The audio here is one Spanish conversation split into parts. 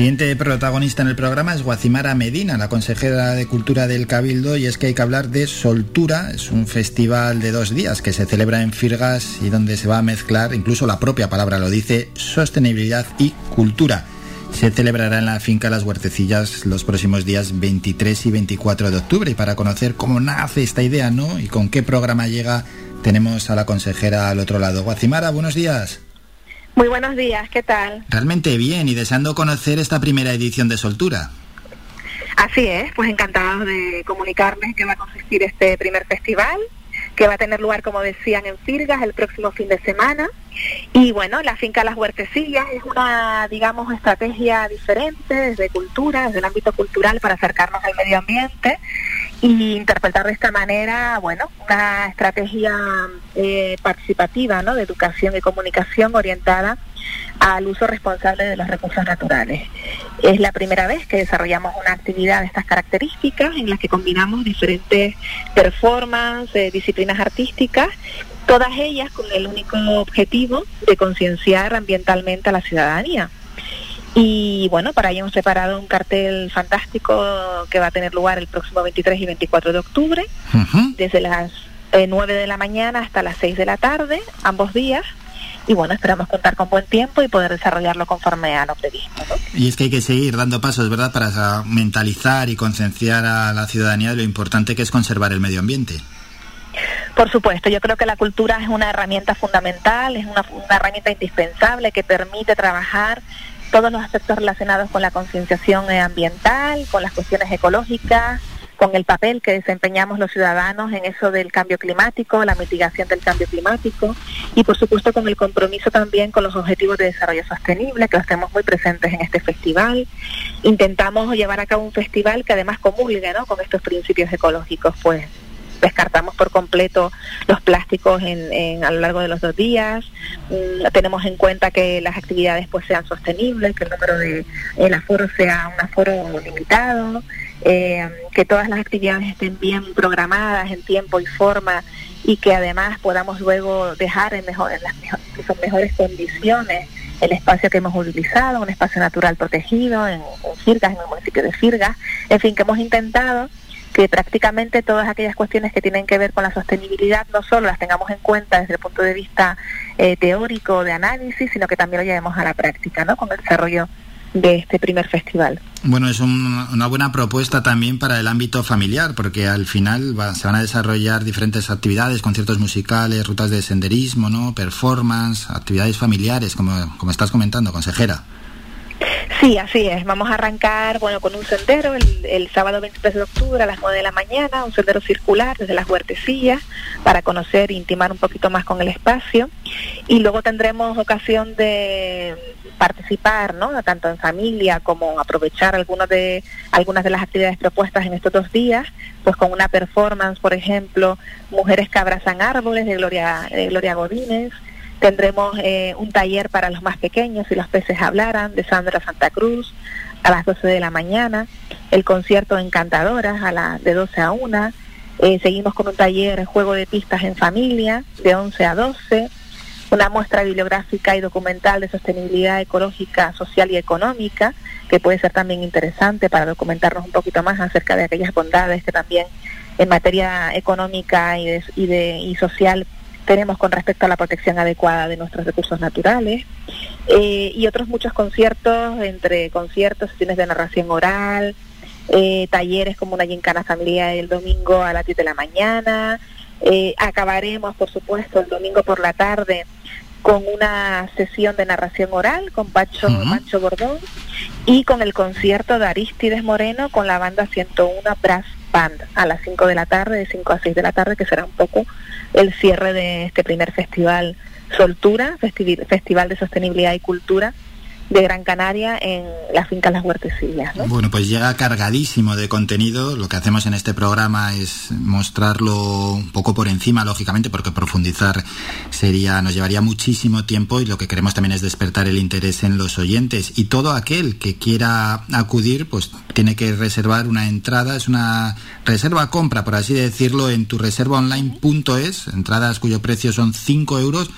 Siguiente protagonista en el programa es Guacimara Medina, la consejera de Cultura del Cabildo, y es que hay que hablar de Soltura, es un festival de dos días que se celebra en Firgas y donde se va a mezclar, incluso la propia palabra lo dice, sostenibilidad y cultura. Se celebrará en la finca Las Huertecillas los próximos días 23 y 24 de octubre y para conocer cómo nace esta idea, ¿no? Y con qué programa llega, tenemos a la consejera al otro lado. Guacimara, buenos días. Muy buenos días, ¿qué tal? Realmente bien y deseando conocer esta primera edición de Soltura. Así es, pues encantados de comunicarles que va a consistir este primer festival, que va a tener lugar, como decían, en Firgas el próximo fin de semana. Y bueno, la finca Las Huertecillas es una, digamos, estrategia diferente desde cultura, desde el ámbito cultural para acercarnos al medio ambiente y interpretar de esta manera, bueno, una estrategia eh, participativa, ¿no? De educación y comunicación orientada al uso responsable de los recursos naturales. Es la primera vez que desarrollamos una actividad de estas características en las que combinamos diferentes performances, disciplinas artísticas, todas ellas con el único objetivo de concienciar ambientalmente a la ciudadanía. Y bueno, para ello hemos preparado un cartel fantástico que va a tener lugar el próximo 23 y 24 de octubre, desde las 9 de la mañana hasta las 6 de la tarde, ambos días. Y bueno, esperamos contar con buen tiempo y poder desarrollarlo conforme a lo previsto. Y es que hay que seguir dando pasos, ¿verdad?, para mentalizar y concienciar a la ciudadanía de lo importante que es conservar el medio ambiente. Por supuesto, yo creo que la cultura es una herramienta fundamental, es una, una herramienta indispensable que permite trabajar todos los aspectos relacionados con la concienciación ambiental, con las cuestiones ecológicas, con el papel que desempeñamos los ciudadanos en eso del cambio climático, la mitigación del cambio climático y por supuesto con el compromiso también con los objetivos de desarrollo sostenible que los tenemos muy presentes en este festival. Intentamos llevar a cabo un festival que además comulgue ¿no? con estos principios ecológicos, pues descartamos por completo los plásticos en, a lo largo de los dos días. Mm, tenemos en cuenta que las actividades pues sean sostenibles, que el número de el aforo sea un aforo limitado, eh, que todas las actividades estén bien programadas en tiempo y forma y que además podamos luego dejar en, mejor, en las mejores condiciones el espacio que hemos utilizado, un espacio natural protegido en, en en el municipio de Firgas, en fin, que hemos intentado que prácticamente todas aquellas cuestiones que tienen que ver con la sostenibilidad no solo las tengamos en cuenta desde el punto de vista eh, teórico de análisis, sino que también lo llevemos a la práctica, ¿no? Con el desarrollo de este primer festival. Bueno, es una buena propuesta también para el ámbito familiar, porque al final se van a desarrollar diferentes actividades, conciertos musicales, rutas de senderismo, ¿no? performance, actividades familiares, como, como estás comentando, consejera. Sí, así es. Vamos a arrancar bueno, con un sendero el, sábado 23 de octubre a las 9 de la mañana, un sendero circular desde las huertecillas para conocer e intimar un poquito más con el espacio. Y luego tendremos ocasión de participar, ¿no? tanto en familia como aprovechar algunas de, algunas de las actividades propuestas en estos dos días, pues con una performance, por ejemplo, Mujeres que abrazan árboles de Gloria, de Gloria Godínez, Tendremos eh, un taller para los más pequeños, si los peces hablaran, de Sandra Santa Cruz, a las 12 de la mañana. El concierto Encantadoras, a la, de 12 a 1. Eh, seguimos con un taller Juego de Pistas en Familia, de 11 a 12. Una muestra bibliográfica y documental de sostenibilidad ecológica, social y económica, que puede ser también interesante para documentarnos un poquito más acerca de aquellas bondades que también en materia económica y, de, y, de, y social tenemos con respecto a la protección adecuada de nuestros recursos naturales eh, y otros muchos conciertos, entre conciertos, sesiones de narración oral, eh, talleres como una gincana familiar el domingo a las 10 de la mañana. Eh, acabaremos, por supuesto, el domingo por la tarde con una sesión de narración oral con Pacho, Mancho Bordón y con el concierto de Aristides Moreno con la banda 101 Brass A las 5 de la tarde, de 5 a 6 de la tarde, que será un poco el cierre de este primer festival Soltura, Festival de Sostenibilidad y Cultura, de Gran Canaria en la finca Las Huertecillas. Bueno, pues llega cargadísimo de contenido. Lo que hacemos en este programa es mostrarlo un poco por encima, lógicamente, porque profundizar sería nos llevaría muchísimo tiempo y lo que queremos también es despertar el interés en los oyentes. Y todo aquel que quiera acudir, pues tiene que reservar una entrada. Es una reserva compra, por así decirlo, en tu reservaonline.es, entradas cuyo precio son 5 euros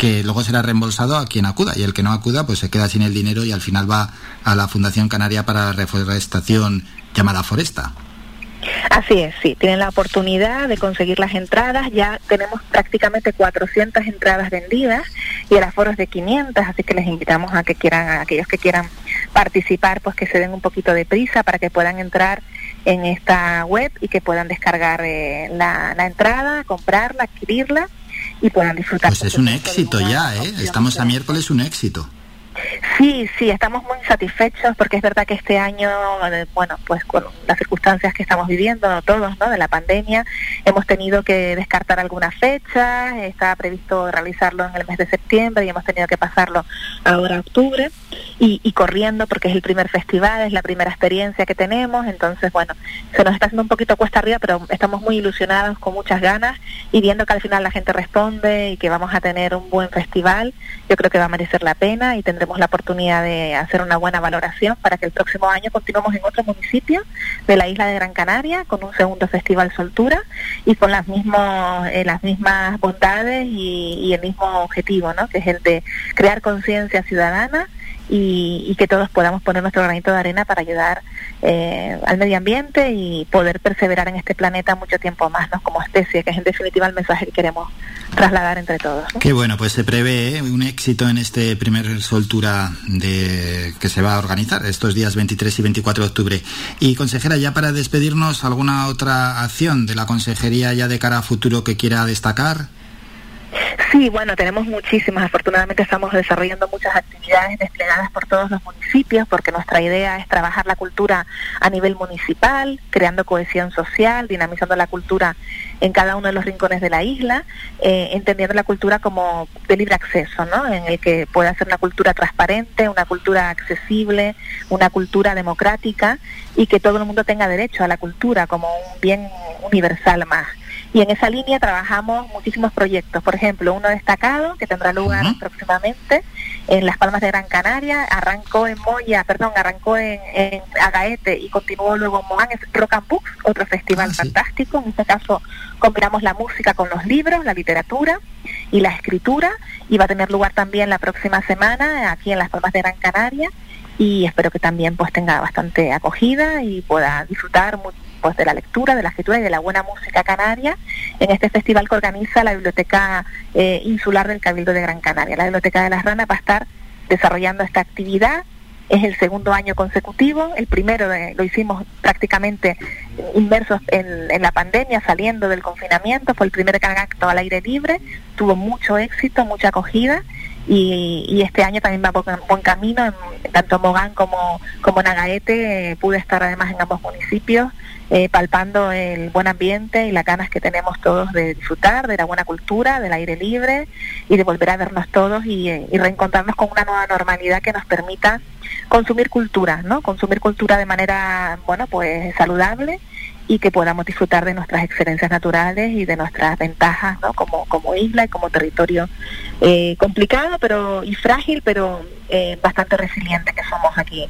que luego será reembolsado a quien acuda. Y el que no acuda pues se queda sin el dinero y al final va a la Fundación Canaria para la Reforestación llamada Foresta. Así es, sí, tienen la oportunidad de conseguir las entradas, ya tenemos prácticamente 400 entradas vendidas y el aforo es de 500, así que les invitamos a que quieran, a aquellos que quieran participar, pues que se den un poquito de prisa para que puedan entrar en esta web y que puedan descargar eh, la, la entrada, comprarla, adquirirla y puedan disfrutar. Pues es un éxito ya, ¿eh? Estamos a miércoles, un éxito. Sí, sí, estamos muy satisfechos porque es verdad que este año, eh, bueno, pues con las circunstancias que estamos viviendo todos, ¿no? De la pandemia, hemos tenido que descartar algunas fechas, estaba previsto realizarlo en el mes de septiembre y hemos tenido que pasarlo ahora a octubre. Y, corriendo porque es el primer festival, es la primera experiencia que tenemos, entonces, bueno, se nos está haciendo un poquito cuesta arriba, pero estamos muy ilusionados, con muchas ganas y viendo que al final la gente responde y que vamos a tener un buen festival, yo creo que va a merecer la pena y tendremos la oportunidad de hacer una buena valoración para que el próximo año continuemos en otro municipio de la isla de Gran Canaria con un segundo festival Soltura y con las mismos eh, las mismas bondades y, y, el mismo objetivo, ¿no? que es el de crear conciencia ciudadana y, que todos podamos poner nuestro granito de arena para ayudar eh, al medio ambiente y poder perseverar en este planeta mucho tiempo más, ¿no? Como especie, que es en definitiva el mensaje que queremos trasladar entre todos. Qué bueno, pues se prevé ¿eh? un éxito en este primer soltura de que se va a organizar estos días 23 y 24 de octubre. Y consejera, ya para despedirnos, ¿alguna otra acción de la consejería ya de cara a futuro que quiera destacar? Sí, bueno, tenemos muchísimas. Afortunadamente estamos desarrollando muchas actividades desplegadas por todos los municipios porque nuestra idea es trabajar la cultura a nivel municipal, creando cohesión social, dinamizando la cultura en cada uno de los rincones de la isla, eh, entendiendo la cultura como de libre acceso, ¿no? En el que pueda ser una cultura transparente, una cultura accesible, una cultura democrática y que todo el mundo tenga derecho a la cultura como un bien universal más. Y en esa línea trabajamos muchísimos proyectos. Por ejemplo, uno destacado que tendrá lugar próximamente en Las Palmas de Gran Canaria, arrancó en Moya, perdón, arrancó en, Agaete y continuó luego en Moán, es Rock and Books, otro festival ah, fantástico. En este caso combinamos la música con los libros, la literatura y la escritura y va a tener lugar también la próxima semana aquí en Las Palmas de Gran Canaria y espero que también pues tenga bastante acogida y pueda disfrutar mucho pues de la lectura, de la escritura y de la buena música canaria en este festival que organiza la Biblioteca eh, Insular del Cabildo de Gran Canaria. La Biblioteca de las Ranas va a estar desarrollando esta actividad. Es el segundo año consecutivo, el primero lo hicimos prácticamente inmersos en, la pandemia, saliendo del confinamiento, fue el primer acto al aire libre, tuvo mucho éxito, mucha acogida y, este año también va por buen camino, en, tanto Mogán como, como Nagaete, pude estar además en ambos municipios eh, palpando el buen ambiente y las ganas que tenemos todos de disfrutar de la buena cultura, del aire libre y de volver a vernos todos y, y reencontrarnos con una nueva normalidad que nos permita consumir cultura, ¿no? Consumir cultura de manera, bueno, pues saludable y que podamos disfrutar de nuestras excelencias naturales y de nuestras ventajas, ¿no? Como, como isla y como territorio eh, complicado pero y frágil, pero eh, bastante resiliente que somos aquí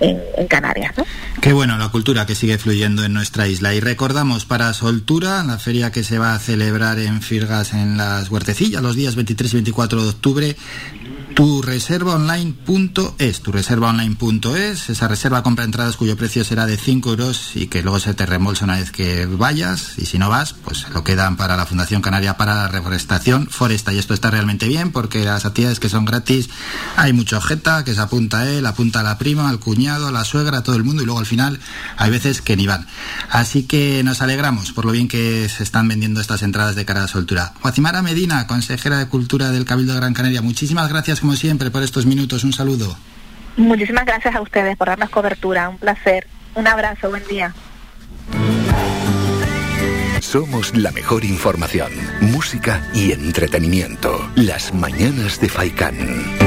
en, Canarias. Qué bueno la cultura que sigue fluyendo en nuestra isla. Y recordamos para Soltura, la feria que se va a celebrar en Firgas en las Huertecillas los días 23 y 24 de octubre, tu reserva online.es, tu reserva online.es, esa reserva compra entradas cuyo precio será de 5 euros y que luego se te reembolsa una vez que vayas y si no vas, pues lo quedan para la Fundación Canaria para la Reforestación Foresta y esto está realmente bien porque las actividades que son gratis hay mucho jeta que se apunta a él, apunta a la prima, al cuñado, a la suegra, a todo el mundo y luego al final hay veces que ni van. Así que nos alegramos por lo bien que se están vendiendo estas entradas de cara a soltura. Guacimara Medina, consejera de Cultura del Cabildo de Gran Canaria, muchísimas gracias como siempre, por estos minutos. Un saludo. Muchísimas gracias a ustedes por darnos cobertura. Un placer. Un abrazo. Buen día. Somos la mejor información, música y entretenimiento. Las mañanas de Faikán.